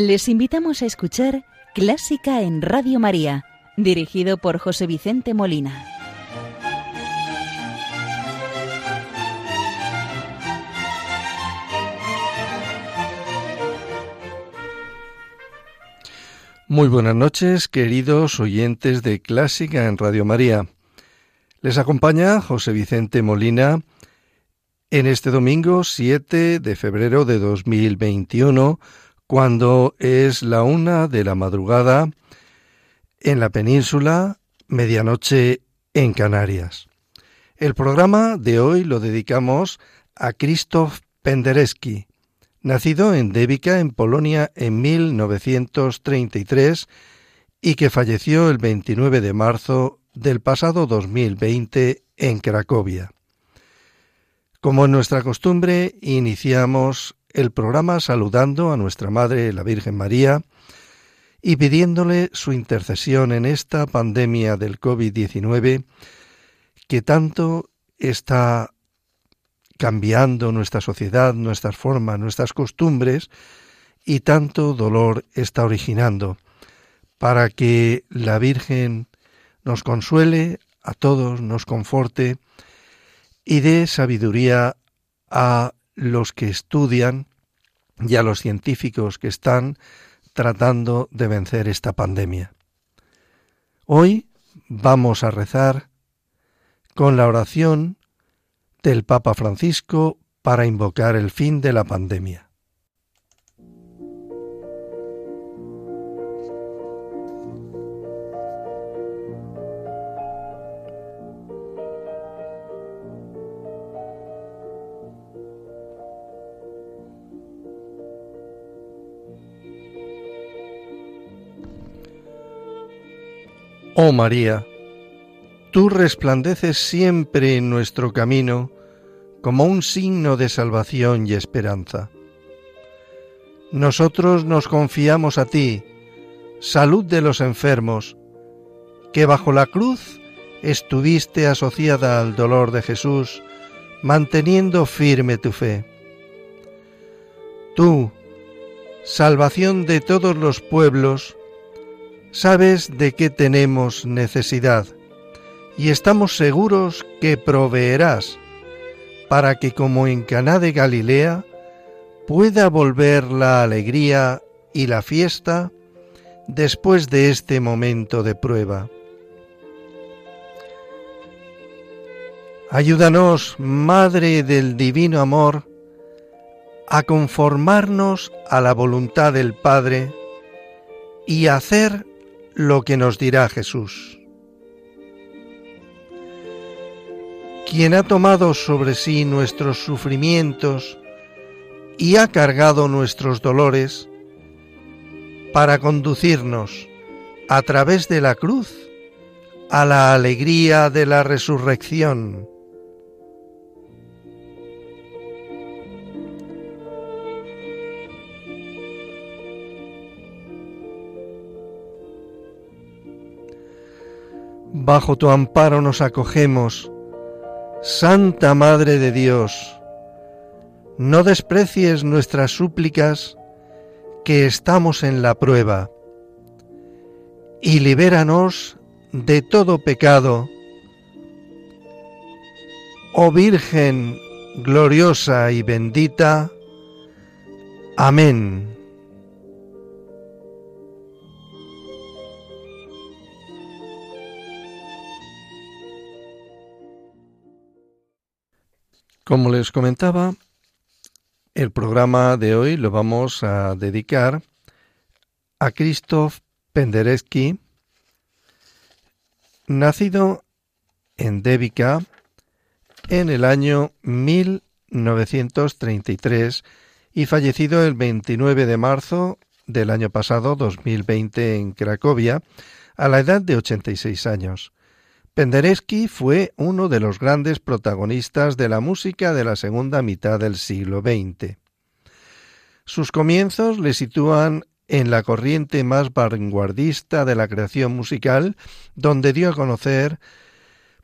Les invitamos a escuchar Clásica en Radio María, dirigido por José Vicente Molina. Muy buenas noches, queridos oyentes de Clásica en Radio María. Les acompaña José Vicente Molina en este domingo 7 de febrero de 2021, cuando es la una de la madrugada en la península, medianoche en Canarias. El programa de hoy lo dedicamos a Krzysztof Penderecki, nacido en Débica, en Polonia, en 1933 y que falleció el 29 de marzo del pasado 2020 en Cracovia. Como en nuestra costumbre, iniciamos el programa saludando a nuestra Madre, la Virgen María, y pidiéndole su intercesión en esta pandemia del COVID-19 que tanto está cambiando nuestra sociedad, nuestras formas, nuestras costumbres y tanto dolor está originando, para que la Virgen nos consuele a todos, nos conforte y dé sabiduría a los que estudian y a los científicos que están tratando de vencer esta pandemia. Hoy vamos a rezar con la oración del Papa Francisco para invocar el fin de la pandemia. Oh María, tú resplandeces siempre en nuestro camino como un signo de salvación y esperanza. Nosotros nos confiamos a ti, salud de los enfermos, que bajo la cruz estuviste asociada al dolor de Jesús, manteniendo firme tu fe. Tú, salvación de todos los pueblos, sabes de qué tenemos necesidad y estamos seguros que proveerás para que como en Caná de Galilea pueda volver la alegría y la fiesta después de este momento de prueba. Ayúdanos, Madre del Divino Amor, a conformarnos a la voluntad del Padre y hacer lo que nos dirá Jesús. Quien ha tomado sobre sí nuestros sufrimientos y ha cargado nuestros dolores para conducirnos a través de la cruz a la alegría de la resurrección. Bajo tu amparo nos acogemos, Santa Madre de Dios. No desprecies nuestras súplicas, que estamos en la prueba, y libéranos de todo pecado. Oh Virgen gloriosa y bendita. Amén. Como les comentaba, el programa de hoy lo vamos a dedicar a Krzysztof Penderecki, nacido en Débica en el año 1933 y fallecido el 29 de marzo del año pasado, 2020, en Cracovia, a la edad de 86 años. Penderecki fue uno de los grandes protagonistas de la música de la segunda mitad del siglo XX. Sus comienzos le sitúan en la corriente más vanguardista de la creación musical, donde dio a conocer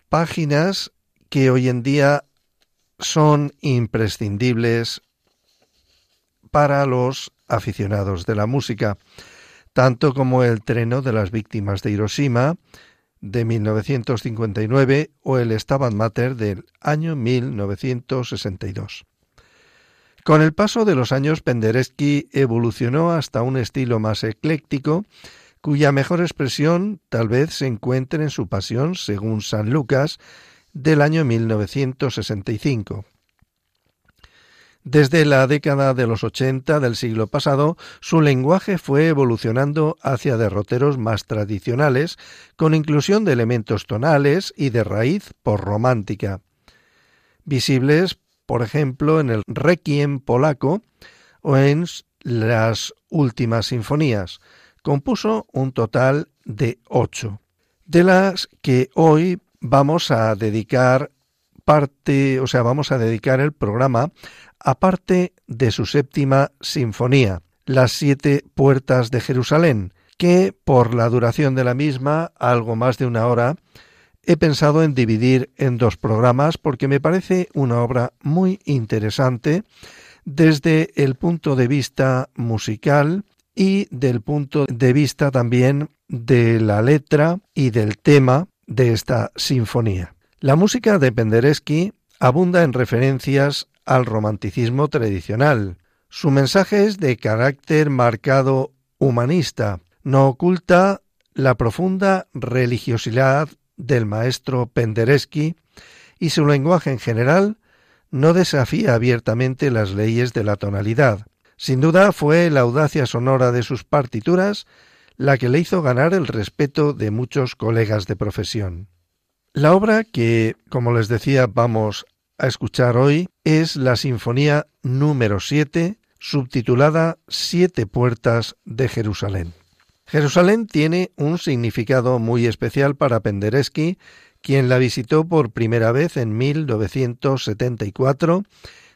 páginas que hoy en día son imprescindibles para los aficionados de la música, tanto como el Treno de las Víctimas de Hiroshima de 1959 o el Stabat Mater del año 1962. Con el paso de los años, Penderecki evolucionó hasta un estilo más ecléctico, cuya mejor expresión tal vez se encuentre en su pasión, según San Lucas, del año 1965. Desde la década de los 80 del siglo pasado, su lenguaje fue evolucionando hacia derroteros más tradicionales, con inclusión de elementos tonales y de raíz por romántica, visibles por ejemplo, en el Requiem polaco o en las últimas sinfonías. Compuso un total de ocho, de las que hoy vamos a dedicar parte, o sea, vamos a dedicar el programa a parte de su séptima sinfonía, Las siete puertas de Jerusalén, que por la duración de la misma, algo más de una hora, he pensado en dividir en dos programas porque me parece una obra muy interesante desde el punto de vista musical y del punto de vista también de la letra y del tema de esta sinfonía. La música de Penderecki abunda en referencias al romanticismo tradicional. Su mensaje es de carácter marcado humanista, no oculta la profunda religiosidad del maestro Penderecki y su lenguaje en general no desafía abiertamente las leyes de la tonalidad. Sin duda fue la audacia sonora de sus partituras la que le hizo ganar el respeto de muchos colegas de profesión. La obra que, como les decía, vamos a escuchar hoy es la Sinfonía número 7, subtitulada Siete Puertas de Jerusalén. Jerusalén tiene un significado muy especial para Penderecki, quien la visitó por primera vez en 1974,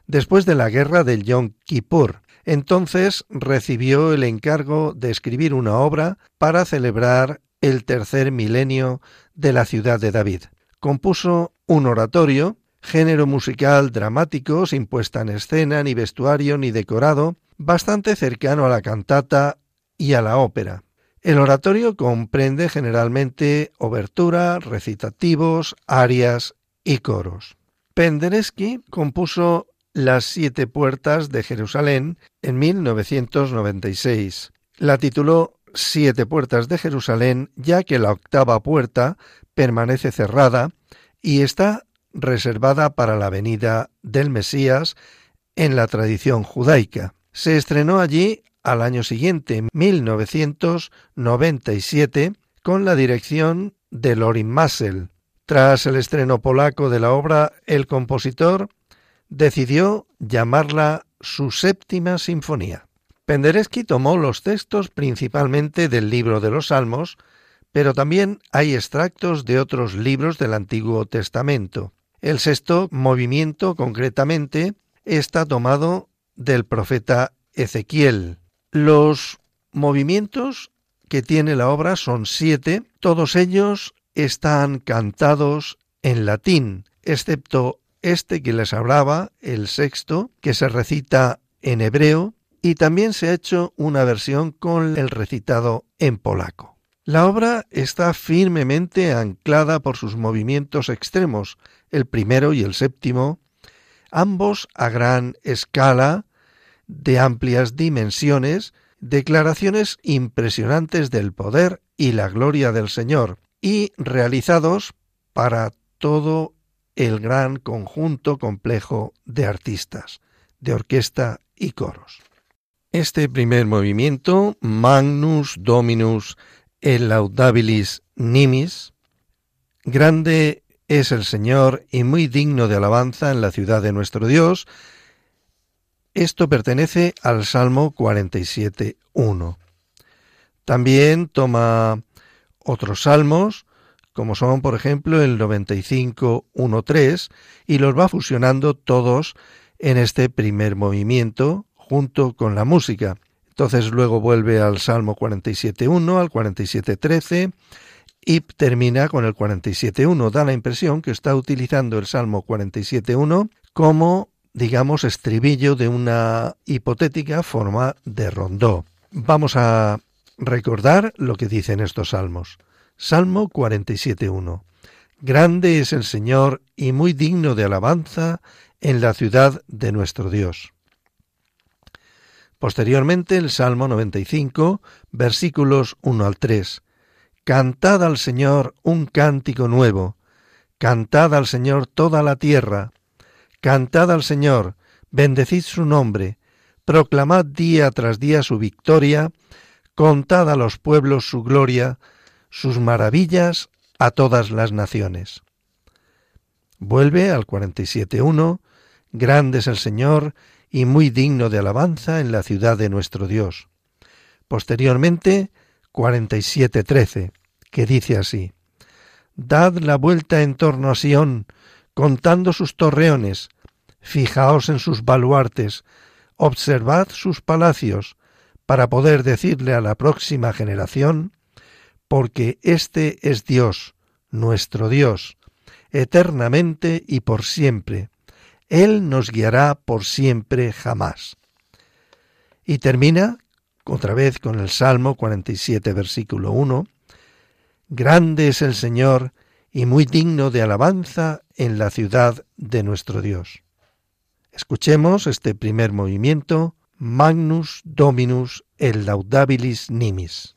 después de la guerra del Yom Kippur. Entonces recibió el encargo de escribir una obra para celebrar el tercer milenio de la ciudad de David. Compuso un oratorio, género musical dramático, sin puesta en escena, ni vestuario, ni decorado, bastante cercano a la cantata y a la ópera. El oratorio comprende generalmente obertura, recitativos, arias y coros. Penderecki compuso Las siete puertas de Jerusalén en 1996. La tituló Siete puertas de Jerusalén ya que la octava puerta permanece cerrada y está reservada para la venida del Mesías en la tradición judaica. Se estrenó allí al año siguiente, 1997, con la dirección de Lorin Massel. Tras el estreno polaco de la obra, el compositor decidió llamarla su séptima sinfonía. Penderecki tomó los textos principalmente del libro de los Salmos, pero también hay extractos de otros libros del Antiguo Testamento. El sexto movimiento, concretamente, está tomado del profeta Ezequiel. Los movimientos que tiene la obra son siete, todos ellos están cantados en latín, excepto este que les hablaba, el sexto, que se recita en hebreo, y también se ha hecho una versión con el recitado en polaco. La obra está firmemente anclada por sus movimientos extremos, el primero y el séptimo, ambos a gran escala, de amplias dimensiones, declaraciones impresionantes del poder y la gloria del Señor, y realizados para todo el gran conjunto complejo de artistas, de orquesta y coros. Este primer movimiento, Magnus Dominus Laudabilis Nimis, grande es el Señor y muy digno de alabanza en la ciudad de nuestro Dios, esto pertenece al Salmo 47.1. También toma otros salmos, como son, por ejemplo, el 95.1.3, y los va fusionando todos en este primer movimiento junto con la música. Entonces luego vuelve al Salmo 47.1, al 47.13 y termina con el 47.1. Da la impresión que está utilizando el Salmo 47.1 como digamos, estribillo de una hipotética forma de rondó. Vamos a recordar lo que dicen estos salmos. Salmo 47.1. Grande es el Señor y muy digno de alabanza en la ciudad de nuestro Dios. Posteriormente el Salmo 95, versículos 1 al 3. Cantad al Señor un cántico nuevo, cantad al Señor toda la tierra, cantad al Señor, bendecid su nombre, proclamad día tras día su victoria, contad a los pueblos su gloria, sus maravillas a todas las naciones. Vuelve al 47.1, Grande es el Señor y muy digno de alabanza en la ciudad de nuestro Dios. Posteriormente, 47.13, que dice así, Dad la vuelta en torno a Sión, contando sus torreones, fijaos en sus baluartes, observad sus palacios, para poder decirle a la próxima generación, porque este es Dios, nuestro Dios, eternamente y por siempre. Él nos guiará por siempre jamás. Y termina otra vez con el Salmo 47, versículo 1. Grande es el Señor y muy digno de alabanza en la ciudad de nuestro Dios. Escuchemos este primer movimiento, Magnus Dominus el Laudabilis Nimis.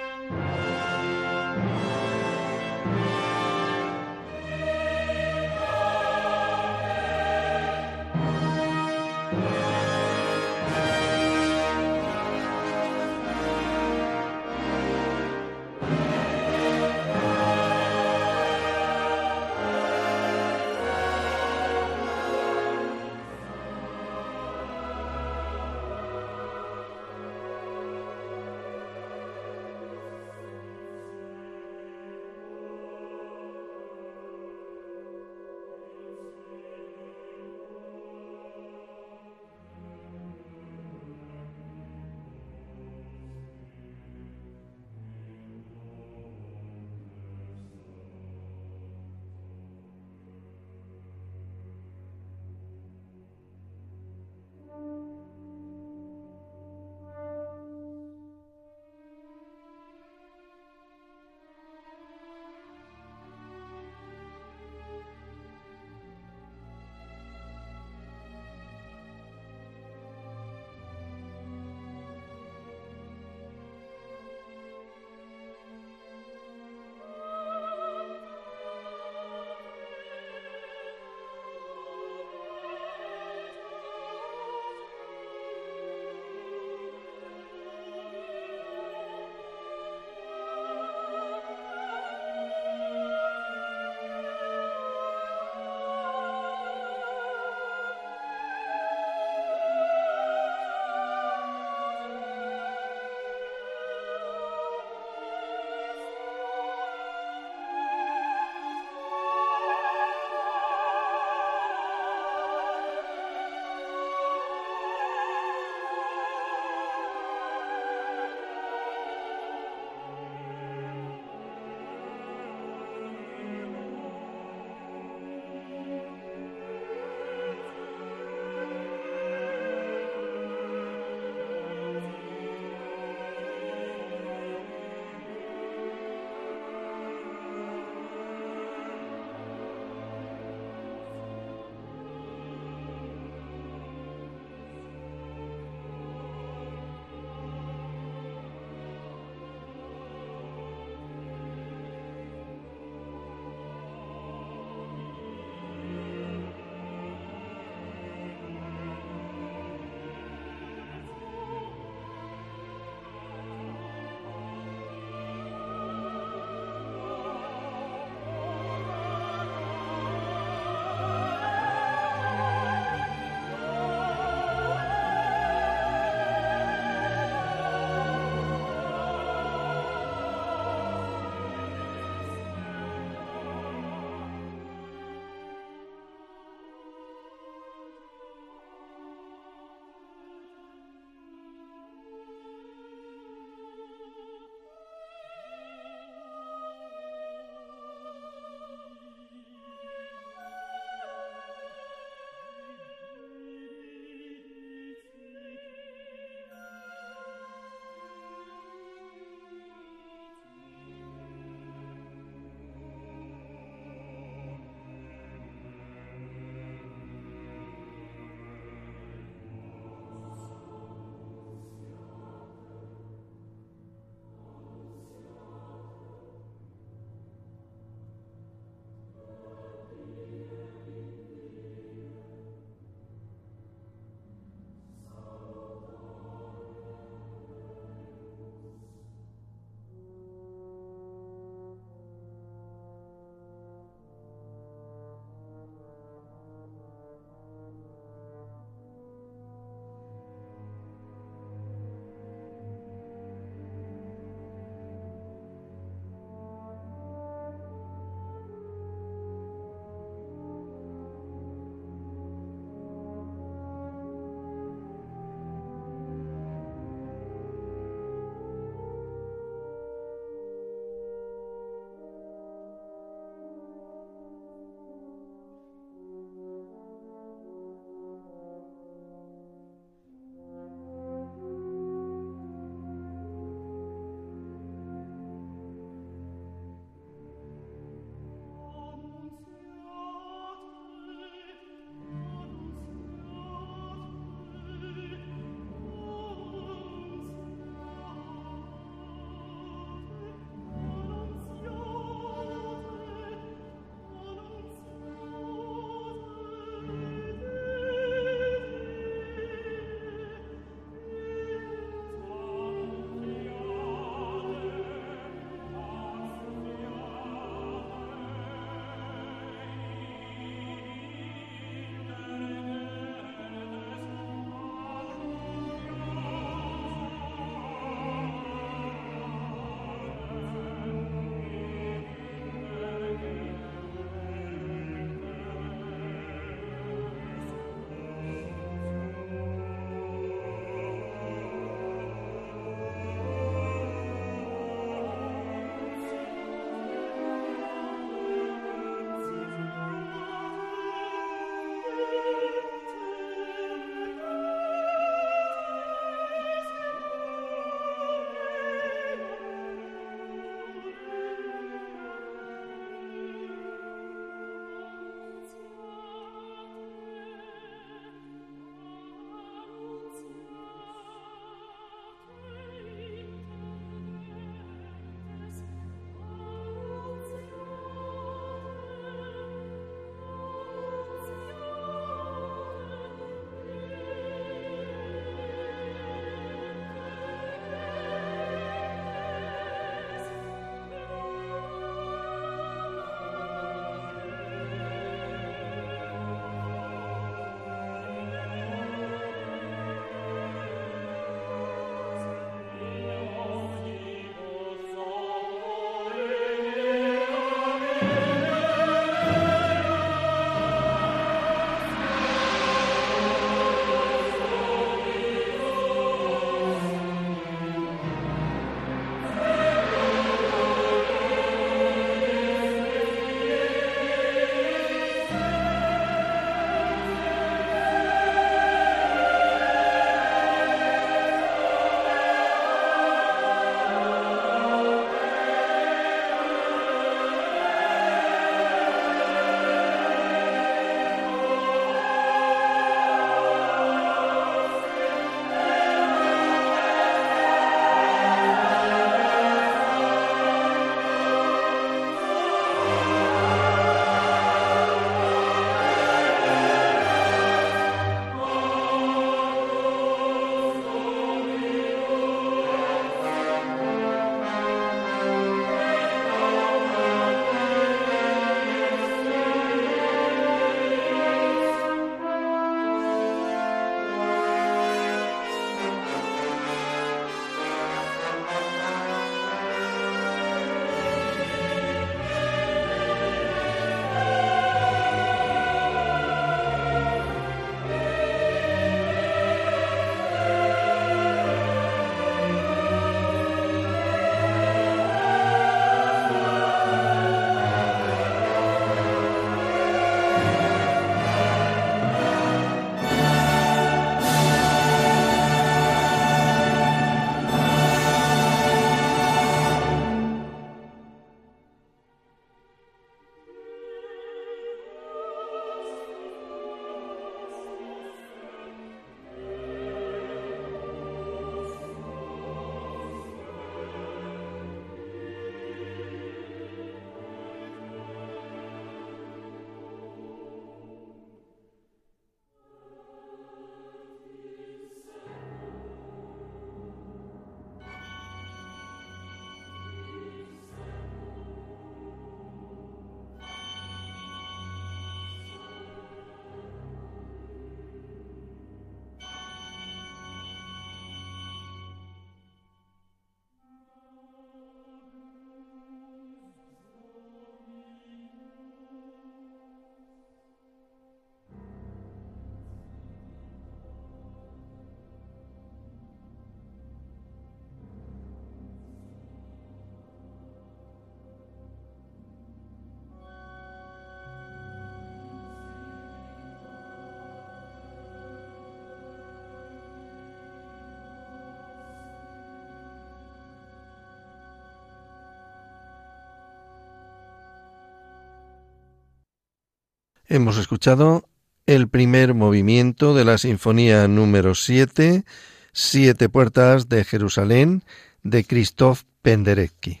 Hemos escuchado el primer movimiento de la Sinfonía número 7, Siete Puertas de Jerusalén, de Christoph Penderecki.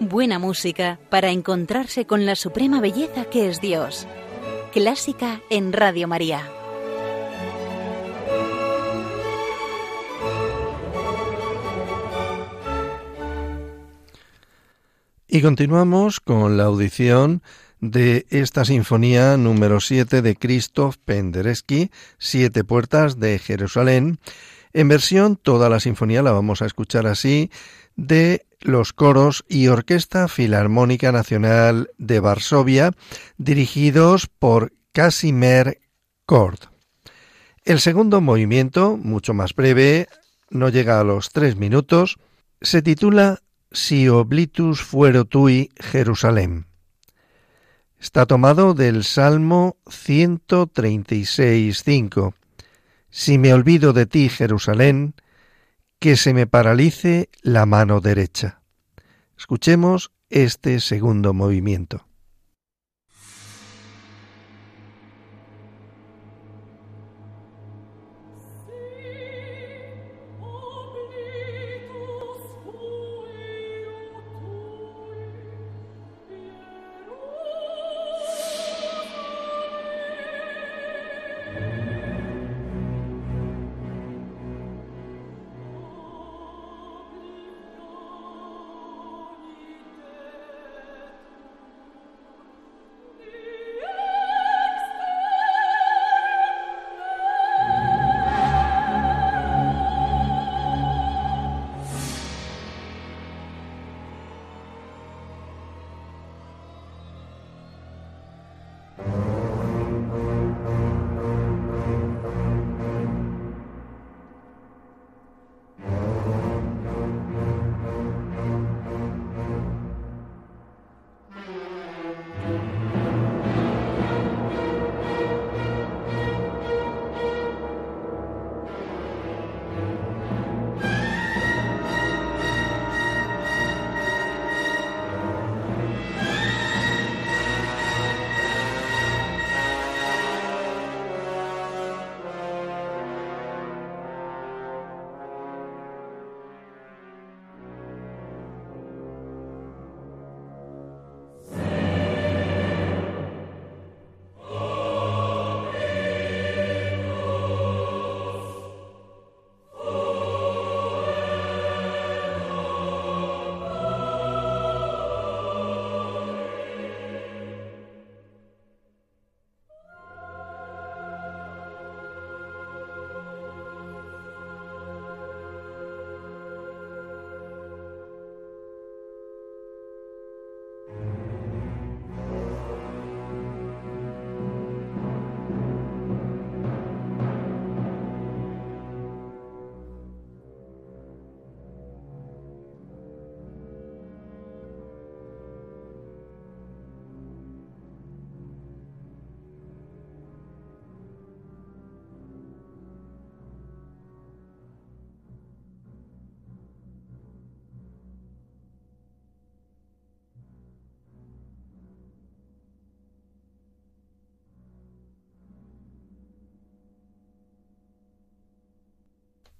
Buena música para encontrarse con la suprema belleza que es Dios. Clásica en Radio María. Y continuamos con la audición de esta sinfonía número 7 de Christoph Penderecki, Siete Puertas de Jerusalén. En versión, toda la sinfonía la vamos a escuchar así, de los coros y Orquesta Filarmónica Nacional de Varsovia, dirigidos por Casimir Kord. El segundo movimiento, mucho más breve, no llega a los tres minutos, se titula Si oblitus fuero tui Jerusalén. Está tomado del Salmo 136.5. Si me olvido de ti, Jerusalén, que se me paralice la mano derecha. Escuchemos este segundo movimiento.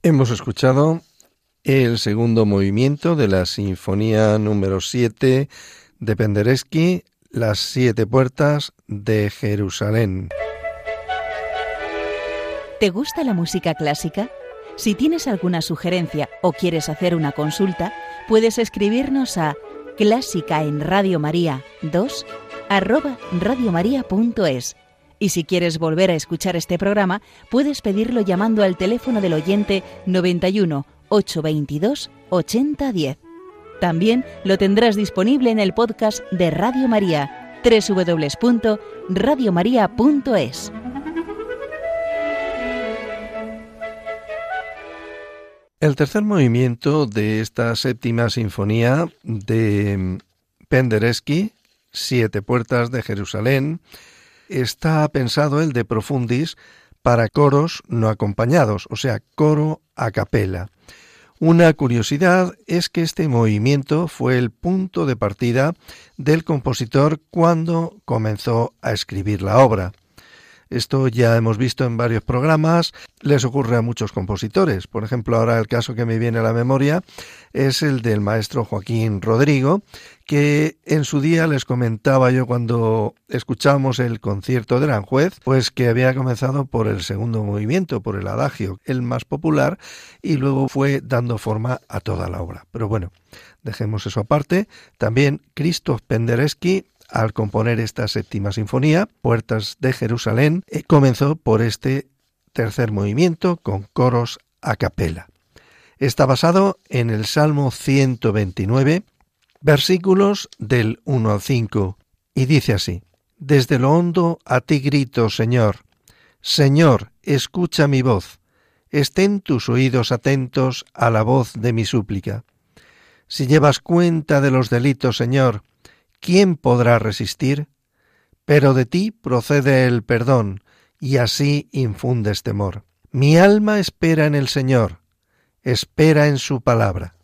Hemos escuchado el segundo movimiento de la Sinfonía número 7 de Penderecki, Las siete puertas de Jerusalén. ¿Te gusta la música clásica? Si tienes alguna sugerencia o quieres hacer una consulta, puedes escribirnos a clásica en Radio María 2 arroba radiomaria.es y si quieres volver a escuchar este programa, puedes pedirlo llamando al teléfono del oyente 91 822 8010. También lo tendrás disponible en el podcast de Radio María, www.radiomaria.es. El tercer movimiento de esta séptima sinfonía de Penderecki, Siete Puertas de Jerusalén, está pensado el de profundis para coros no acompañados, o sea, coro a capela. Una curiosidad es que este movimiento fue el punto de partida del compositor cuando comenzó a escribir la obra. Esto ya hemos visto en varios programas, les ocurre a muchos compositores. Por ejemplo, ahora el caso que me viene a la memoria es el del maestro Joaquín Rodrigo, que en su día les comentaba yo cuando escuchamos el concierto de Aranjuez, pues que había comenzado por el segundo movimiento, por el adagio, el más popular, y luego fue dando forma a toda la obra. Pero bueno, dejemos eso aparte. También Krzysztof Penderecki al componer esta séptima sinfonía, Puertas de Jerusalén, eh, comenzó por este tercer movimiento con coros a capela. Está basado en el Salmo 129, versículos del 1 al 5, y dice así, Desde lo hondo a ti grito, Señor, Señor, escucha mi voz, estén tus oídos atentos a la voz de mi súplica. Si llevas cuenta de los delitos, Señor, ¿quién podrá resistir? Pero de ti procede el perdón, y así infundes temor. Mi alma espera en el Señor, espera en su palabra.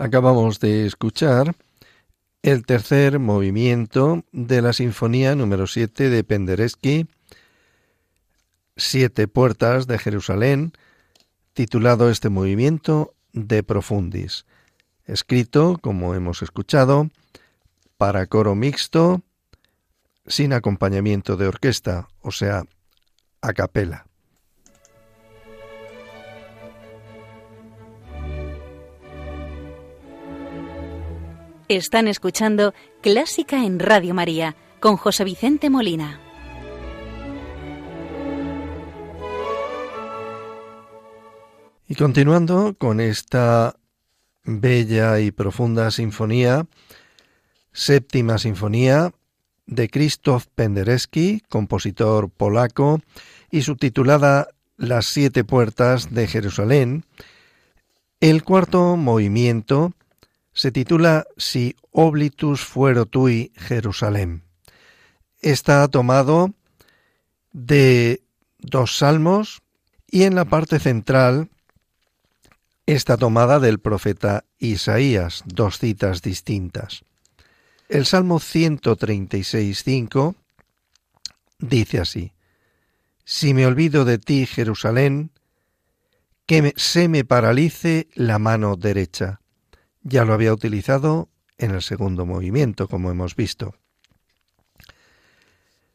Acabamos de escuchar el tercer movimiento de la Sinfonía número 7 de Penderecki, Siete Puertas de Jerusalén, titulado este movimiento De Profundis, escrito, como hemos escuchado, para coro mixto, sin acompañamiento de orquesta, o sea, a capela. Están escuchando Clásica en Radio María con José Vicente Molina. Y continuando con esta bella y profunda sinfonía, séptima sinfonía de Krzysztof Penderecki, compositor polaco, y subtitulada Las siete puertas de Jerusalén, el cuarto movimiento se titula Si oblitus fuero tui Jerusalén. Está tomado de dos salmos y en la parte central está tomada del profeta Isaías, dos citas distintas. El Salmo 136.5 dice así, Si me olvido de ti, Jerusalén, que se me paralice la mano derecha ya lo había utilizado en el segundo movimiento, como hemos visto.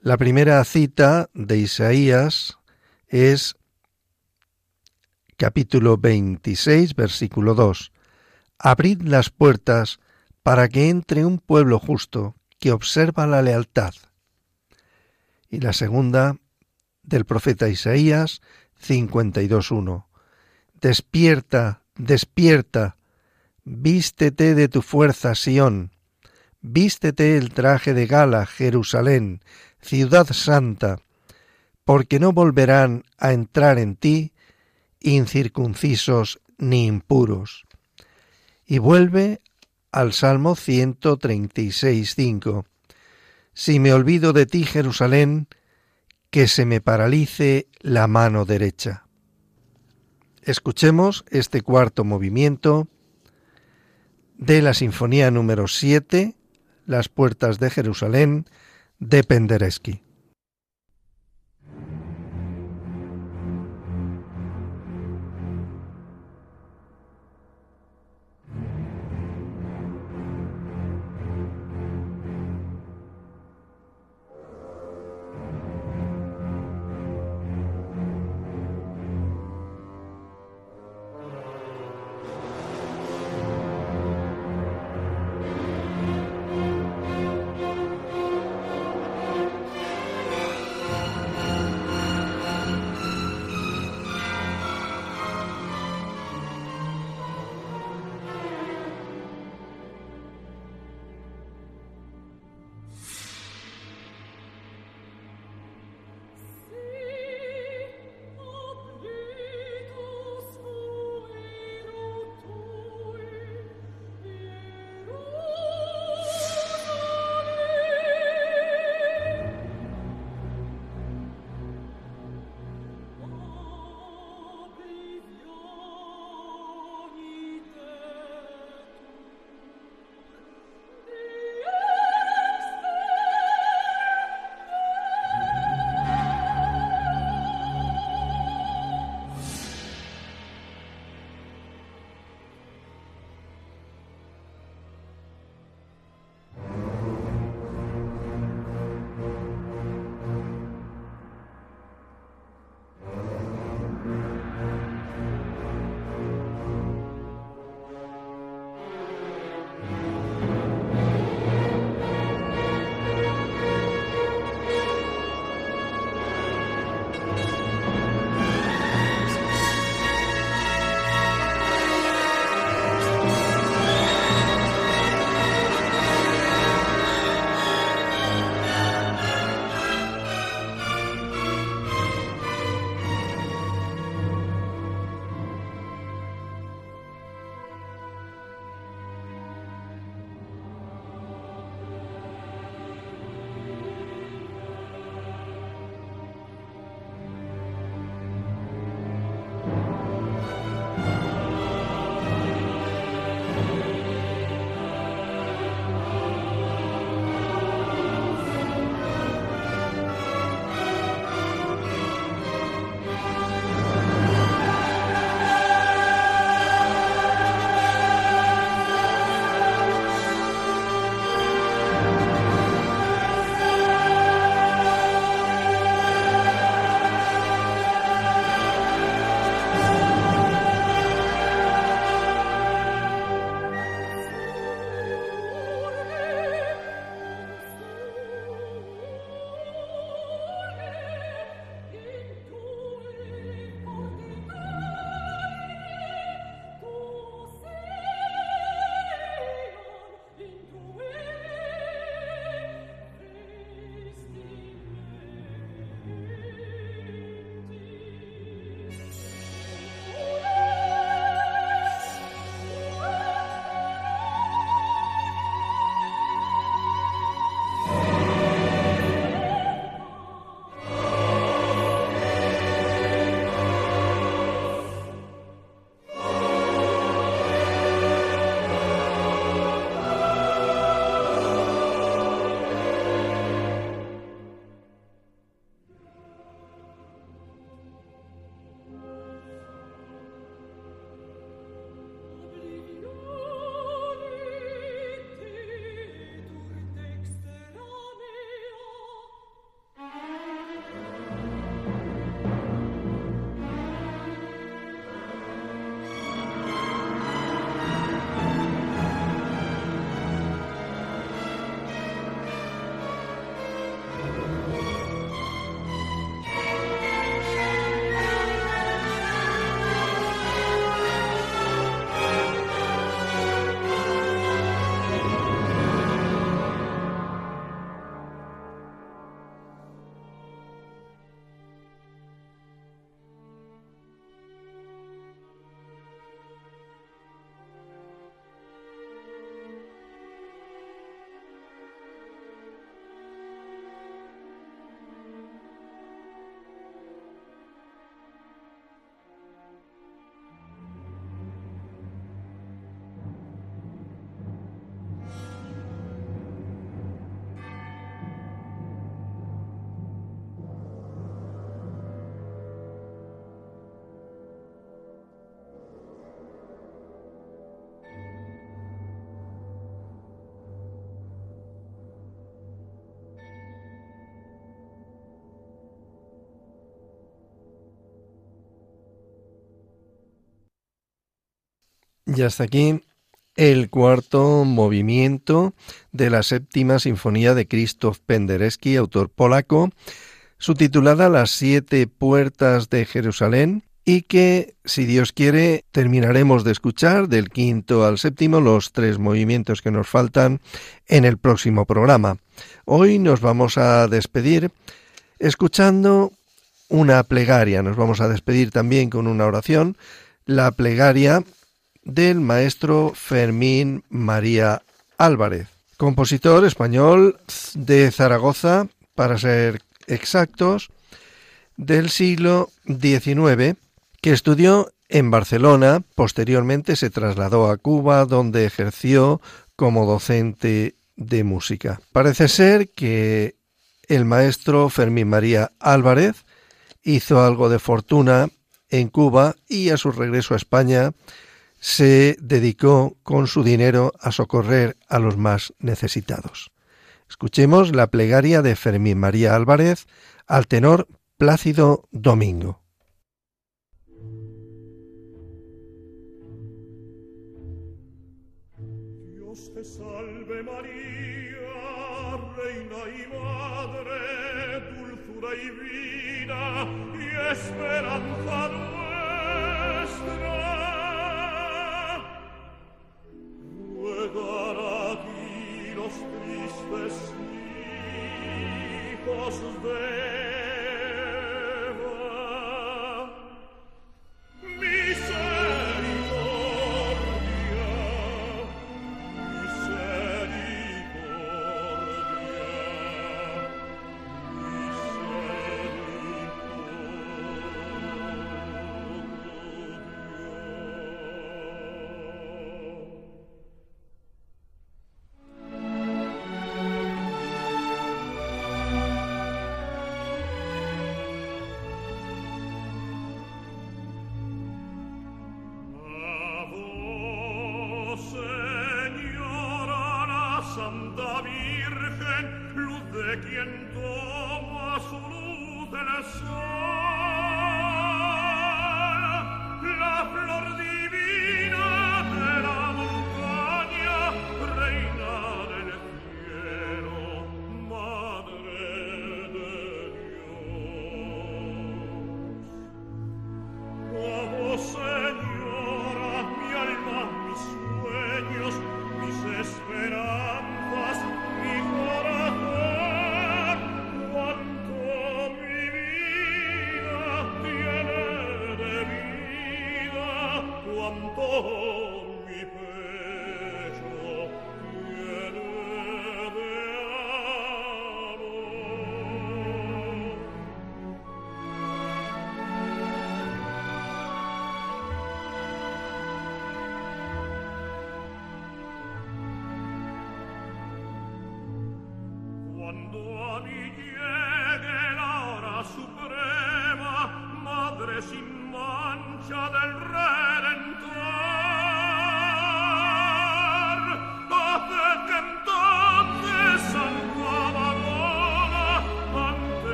La primera cita de Isaías es capítulo 26, versículo 2. Abrid las puertas para que entre un pueblo justo que observa la lealtad. Y la segunda del profeta Isaías 52.1. Despierta, despierta, Vístete de tu fuerza, Sión. Vístete el traje de gala, Jerusalén, ciudad santa, porque no volverán a entrar en ti incircuncisos ni impuros. Y vuelve al Salmo 136.5. Si me olvido de ti, Jerusalén, que se me paralice la mano derecha. Escuchemos este cuarto movimiento de la Sinfonía número 7, Las Puertas de Jerusalén, de Penderecki. Y hasta aquí el cuarto movimiento de la séptima sinfonía de Krzysztof Penderecki, autor polaco, subtitulada Las siete puertas de Jerusalén, y que, si Dios quiere, terminaremos de escuchar del quinto al séptimo los tres movimientos que nos faltan en el próximo programa. Hoy nos vamos a despedir escuchando una plegaria, nos vamos a despedir también con una oración, la plegaria del maestro Fermín María Álvarez, compositor español de Zaragoza, para ser exactos, del siglo XIX, que estudió en Barcelona, posteriormente se trasladó a Cuba, donde ejerció como docente de música. Parece ser que el maestro Fermín María Álvarez hizo algo de fortuna en Cuba y a su regreso a España se dedicó con su dinero a socorrer a los más necesitados. Escuchemos la plegaria de Fermín María Álvarez al tenor Plácido Domingo.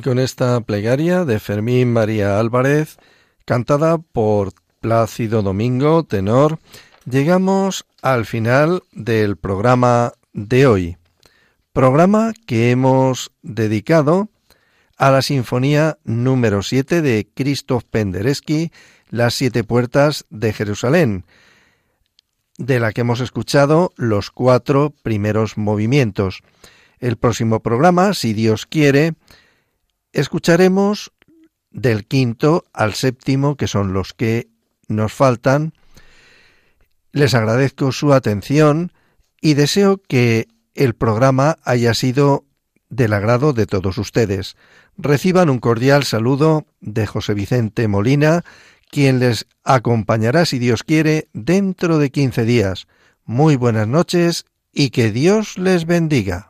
Y con esta plegaria de Fermín María Álvarez, cantada por Plácido Domingo, tenor, llegamos al final del programa de hoy. Programa que hemos dedicado a la Sinfonía número 7 de Krzysztof Penderecki, Las siete puertas de Jerusalén, de la que hemos escuchado los cuatro primeros movimientos. El próximo programa, si Dios quiere, escucharemos del quinto al séptimo, que son los que nos faltan. Les agradezco su atención y deseo que el programa haya sido del agrado de todos ustedes. Reciban un cordial saludo de José Vicente Molina, quien les acompañará, si Dios quiere, dentro de quince días. Muy buenas noches y que Dios les bendiga.